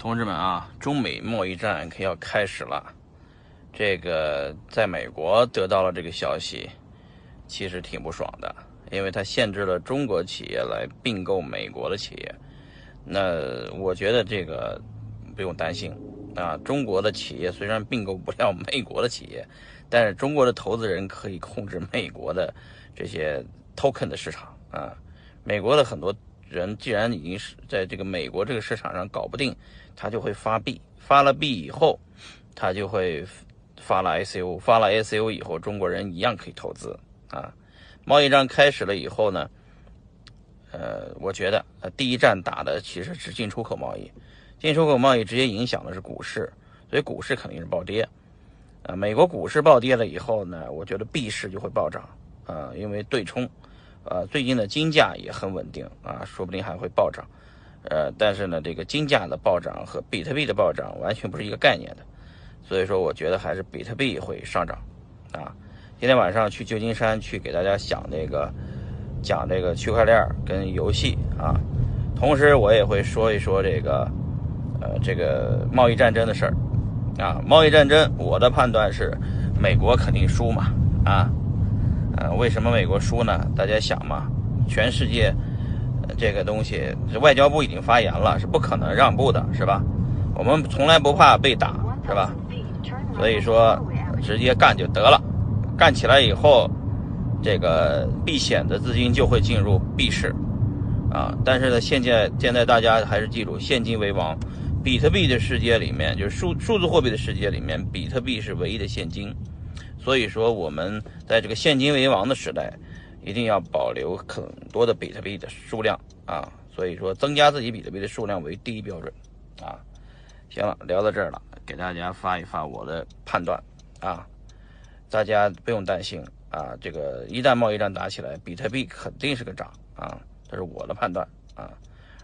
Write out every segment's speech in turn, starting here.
同志们啊，中美贸易战可要开始了。这个在美国得到了这个消息，其实挺不爽的，因为它限制了中国企业来并购美国的企业。那我觉得这个不用担心啊，中国的企业虽然并购不了美国的企业，但是中国的投资人可以控制美国的这些 token 的市场啊。美国的很多人既然已经是在这个美国这个市场上搞不定。他就会发币，发了币以后，他就会发了 ICO，发了 ICO 以后，中国人一样可以投资啊。贸易战开始了以后呢，呃，我觉得第一战打的其实是进出口贸易，进出口贸易直接影响的是股市，所以股市肯定是暴跌。啊，美国股市暴跌了以后呢，我觉得币市就会暴涨啊，因为对冲，啊，最近的金价也很稳定啊，说不定还会暴涨。呃，但是呢，这个金价的暴涨和比特币的暴涨完全不是一个概念的，所以说我觉得还是比特币会上涨，啊，今天晚上去旧金山去给大家讲这个，讲这个区块链跟游戏啊，同时我也会说一说这个，呃，这个贸易战争的事儿，啊，贸易战争我的判断是美国肯定输嘛，啊，呃，为什么美国输呢？大家想嘛，全世界。这个东西，外交部已经发言了，是不可能让步的，是吧？我们从来不怕被打，是吧？所以说，直接干就得了。干起来以后，这个避险的资金就会进入币市，啊！但是呢，现在现在大家还是记住，现金为王。比特币的世界里面，就是数数字货币的世界里面，比特币是唯一的现金。所以说，我们在这个现金为王的时代。一定要保留很多的比特币的数量啊，所以说增加自己比特币的数量为第一标准啊。行了，聊到这儿了，给大家发一发我的判断啊，大家不用担心啊，这个一旦贸易战打起来，比特币肯定是个涨啊，这是我的判断啊。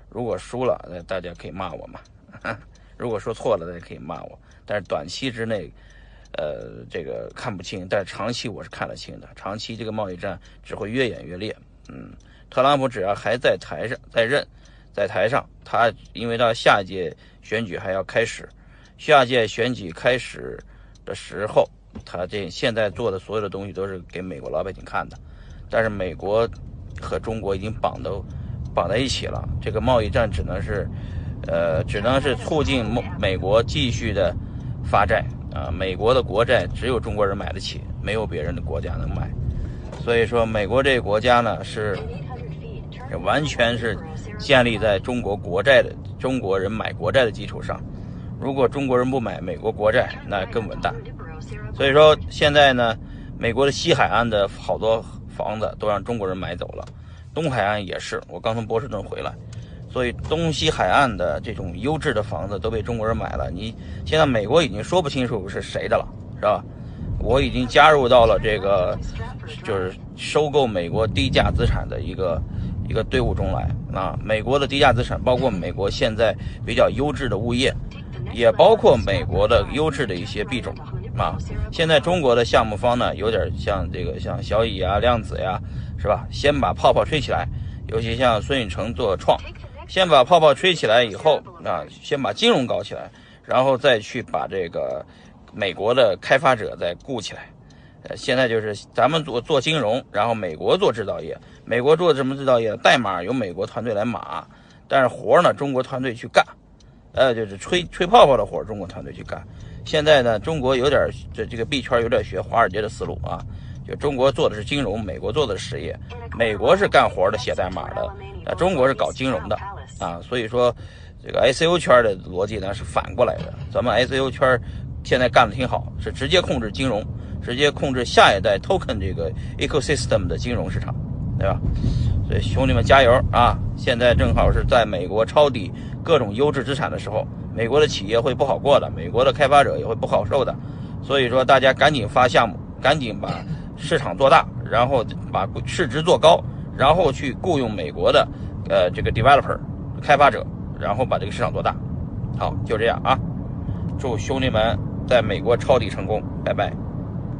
如果输了，那大家可以骂我嘛；如果说错了，大家可以骂我。但是短期之内。呃，这个看不清，但长期我是看得清的。长期这个贸易战只会越演越烈。嗯，特朗普只要还在台上，在任，在台上，他因为到下届选举还要开始，下届选举开始的时候，他这现在做的所有的东西都是给美国老百姓看的。但是美国和中国已经绑都绑在一起了，这个贸易战只能是，呃，只能是促进美美国继续的发债。啊，美国的国债只有中国人买得起，没有别人的国家能买。所以说，美国这个国家呢，是完全是建立在中国国债的中国人买国债的基础上。如果中国人不买美国国债，那更完蛋。所以说，现在呢，美国的西海岸的好多房子都让中国人买走了，东海岸也是。我刚从波士顿回来。所以东西海岸的这种优质的房子都被中国人买了。你现在美国已经说不清楚是谁的了，是吧？我已经加入到了这个，就是收购美国低价资产的一个一个队伍中来。啊，美国的低价资产包括美国现在比较优质的物业，也包括美国的优质的一些币种。啊，现在中国的项目方呢，有点像这个像小蚁啊、量子呀，是吧？先把泡泡吹起来，尤其像孙宇晨做创。先把泡泡吹起来以后啊，先把金融搞起来，然后再去把这个美国的开发者再雇起来。呃，现在就是咱们做做金融，然后美国做制造业。美国做什么制造业？代码由美国团队来码，但是活呢，中国团队去干。呃，就是吹吹泡泡的活，中国团队去干。现在呢，中国有点这这个币圈有点学华尔街的思路啊，就中国做的是金融，美国做的实业。美国是干活的，写代码的，啊，中国是搞金融的。啊，所以说，这个 ICO 圈的逻辑呢是反过来的。咱们 ICO 圈现在干的挺好，是直接控制金融，直接控制下一代 token 这个 ecosystem 的金融市场，对吧？所以兄弟们加油啊！现在正好是在美国抄底各种优质资产的时候，美国的企业会不好过的，美国的开发者也会不好受的。所以说，大家赶紧发项目，赶紧把市场做大，然后把市值做高，然后去雇佣美国的呃这个 developer。开发者，然后把这个市场做大。好，就这样啊！祝兄弟们在美国抄底成功，拜拜。